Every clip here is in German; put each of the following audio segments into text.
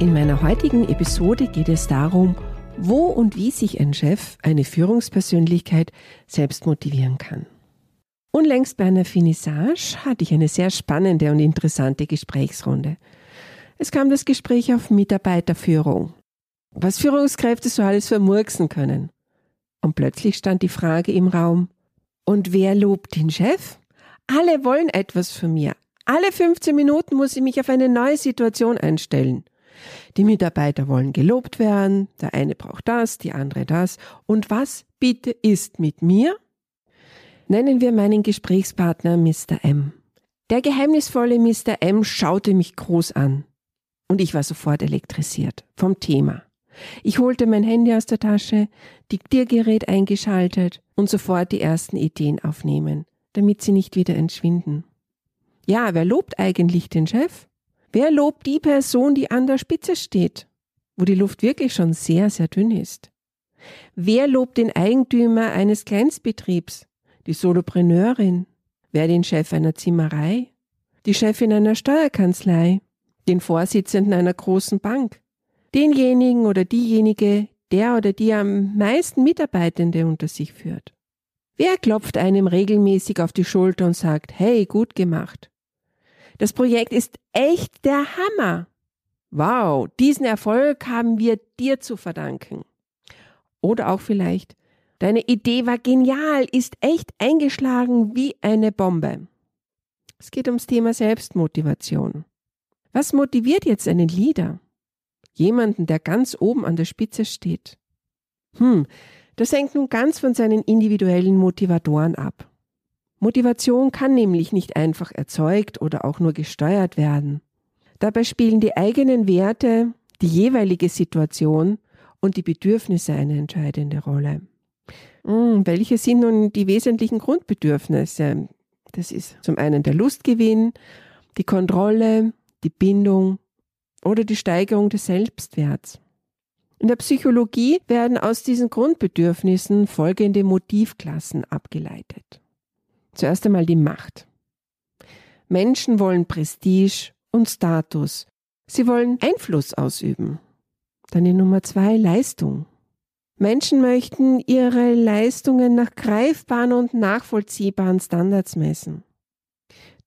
In meiner heutigen Episode geht es darum, wo und wie sich ein Chef, eine Führungspersönlichkeit selbst motivieren kann. Unlängst bei einer Finissage hatte ich eine sehr spannende und interessante Gesprächsrunde. Es kam das Gespräch auf Mitarbeiterführung. Was Führungskräfte so alles vermurksen können. Und plötzlich stand die Frage im Raum, und wer lobt den Chef? Alle wollen etwas von mir. Alle 15 Minuten muss ich mich auf eine neue Situation einstellen. Die Mitarbeiter wollen gelobt werden, der eine braucht das, die andere das. Und was bitte ist mit mir? Nennen wir meinen Gesprächspartner Mr. M. Der geheimnisvolle Mr. M schaute mich groß an. Und ich war sofort elektrisiert vom Thema. Ich holte mein Handy aus der Tasche, Diktiergerät eingeschaltet und sofort die ersten Ideen aufnehmen, damit sie nicht wieder entschwinden. Ja, wer lobt eigentlich den Chef? Wer lobt die Person, die an der Spitze steht, wo die Luft wirklich schon sehr, sehr dünn ist? Wer lobt den Eigentümer eines Kleinstbetriebs, die Solopreneurin? Wer den Chef einer Zimmerei? Die Chefin einer Steuerkanzlei? Den Vorsitzenden einer großen Bank? Denjenigen oder diejenige, der oder die am meisten Mitarbeitende unter sich führt? Wer klopft einem regelmäßig auf die Schulter und sagt, hey, gut gemacht? Das Projekt ist echt der Hammer. Wow, diesen Erfolg haben wir dir zu verdanken. Oder auch vielleicht, deine Idee war genial, ist echt eingeschlagen wie eine Bombe. Es geht ums Thema Selbstmotivation. Was motiviert jetzt einen Leader? Jemanden, der ganz oben an der Spitze steht. Hm, das hängt nun ganz von seinen individuellen Motivatoren ab. Motivation kann nämlich nicht einfach erzeugt oder auch nur gesteuert werden. Dabei spielen die eigenen Werte, die jeweilige Situation und die Bedürfnisse eine entscheidende Rolle. Hm, welche sind nun die wesentlichen Grundbedürfnisse? Das ist zum einen der Lustgewinn, die Kontrolle, die Bindung oder die Steigerung des Selbstwerts. In der Psychologie werden aus diesen Grundbedürfnissen folgende Motivklassen abgeleitet. Zuerst einmal die Macht. Menschen wollen Prestige und Status. Sie wollen Einfluss ausüben. Dann die Nummer zwei, Leistung. Menschen möchten ihre Leistungen nach greifbaren und nachvollziehbaren Standards messen.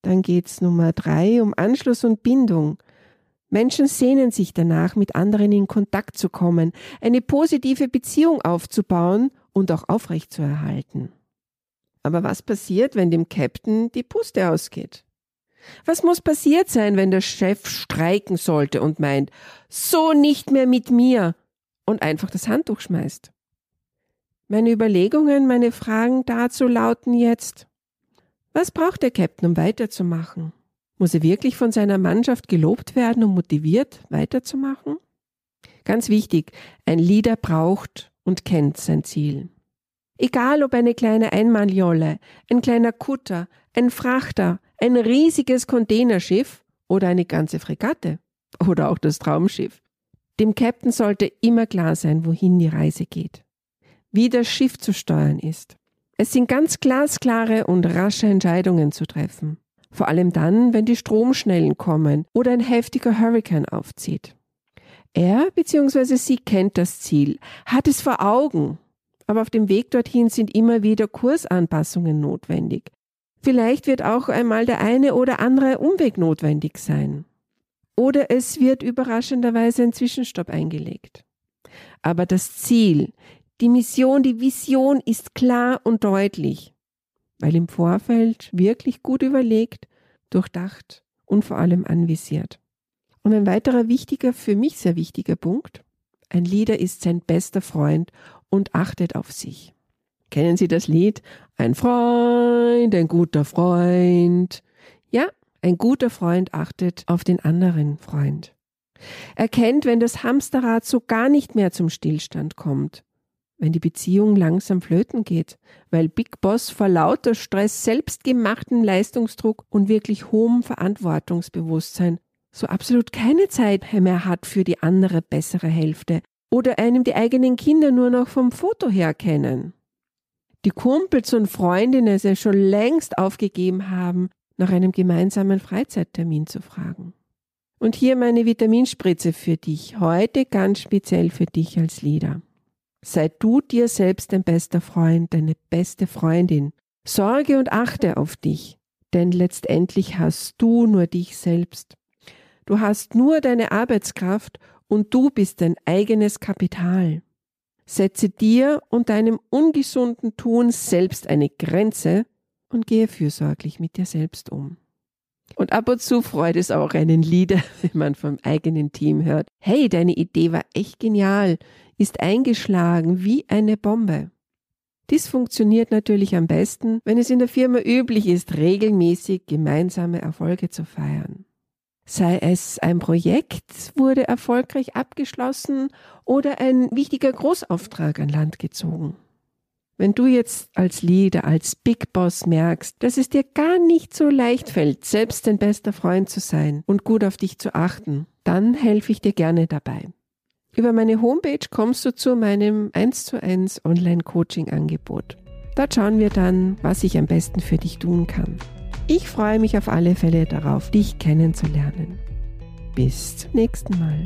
Dann geht's Nummer drei um Anschluss und Bindung. Menschen sehnen sich danach, mit anderen in Kontakt zu kommen, eine positive Beziehung aufzubauen und auch aufrechtzuerhalten. Aber was passiert, wenn dem Captain die Puste ausgeht? Was muss passiert sein, wenn der Chef streiken sollte und meint, so nicht mehr mit mir und einfach das Handtuch schmeißt? Meine Überlegungen, meine Fragen dazu lauten jetzt, was braucht der Captain, um weiterzumachen? Muss er wirklich von seiner Mannschaft gelobt werden und motiviert, weiterzumachen? Ganz wichtig, ein Leader braucht und kennt sein Ziel. Egal ob eine kleine Einmannjolle, ein kleiner Kutter, ein Frachter, ein riesiges Containerschiff oder eine ganze Fregatte oder auch das Traumschiff. Dem Captain sollte immer klar sein, wohin die Reise geht, wie das Schiff zu steuern ist. Es sind ganz glasklare und rasche Entscheidungen zu treffen. Vor allem dann, wenn die Stromschnellen kommen oder ein heftiger Hurrikan aufzieht. Er bzw. sie kennt das Ziel, hat es vor Augen aber auf dem Weg dorthin sind immer wieder Kursanpassungen notwendig. Vielleicht wird auch einmal der eine oder andere Umweg notwendig sein. Oder es wird überraschenderweise ein Zwischenstopp eingelegt. Aber das Ziel, die Mission, die Vision ist klar und deutlich, weil im Vorfeld wirklich gut überlegt, durchdacht und vor allem anvisiert. Und ein weiterer wichtiger, für mich sehr wichtiger Punkt, ein Leader ist sein bester Freund und achtet auf sich. Kennen Sie das Lied? Ein Freund, ein guter Freund. Ja, ein guter Freund achtet auf den anderen Freund. Erkennt, wenn das Hamsterrad so gar nicht mehr zum Stillstand kommt. Wenn die Beziehung langsam flöten geht, weil Big Boss vor lauter Stress, selbstgemachten Leistungsdruck und wirklich hohem Verantwortungsbewusstsein so absolut keine Zeit mehr hat für die andere bessere Hälfte oder einem die eigenen Kinder nur noch vom Foto her kennen. Die Kumpels und Freundinnen es schon längst aufgegeben haben, nach einem gemeinsamen Freizeittermin zu fragen. Und hier meine Vitaminspritze für dich, heute ganz speziell für dich als Leader. Sei du dir selbst dein bester Freund, deine beste Freundin. Sorge und achte auf dich, denn letztendlich hast du nur dich selbst. Du hast nur deine Arbeitskraft und du bist dein eigenes Kapital. Setze dir und deinem ungesunden Tun selbst eine Grenze und gehe fürsorglich mit dir selbst um. Und ab und zu freut es auch einen Lieder, wenn man vom eigenen Team hört. Hey, deine Idee war echt genial, ist eingeschlagen wie eine Bombe. Dies funktioniert natürlich am besten, wenn es in der Firma üblich ist, regelmäßig gemeinsame Erfolge zu feiern. Sei es ein Projekt wurde erfolgreich abgeschlossen oder ein wichtiger Großauftrag an Land gezogen. Wenn du jetzt als Leader, als Big Boss merkst, dass es dir gar nicht so leicht fällt, selbst dein bester Freund zu sein und gut auf dich zu achten, dann helfe ich dir gerne dabei. Über meine Homepage kommst du zu meinem 1 zu 1 Online-Coaching-Angebot. Dort schauen wir dann, was ich am besten für dich tun kann. Ich freue mich auf alle Fälle darauf, dich kennenzulernen. Bis zum nächsten Mal.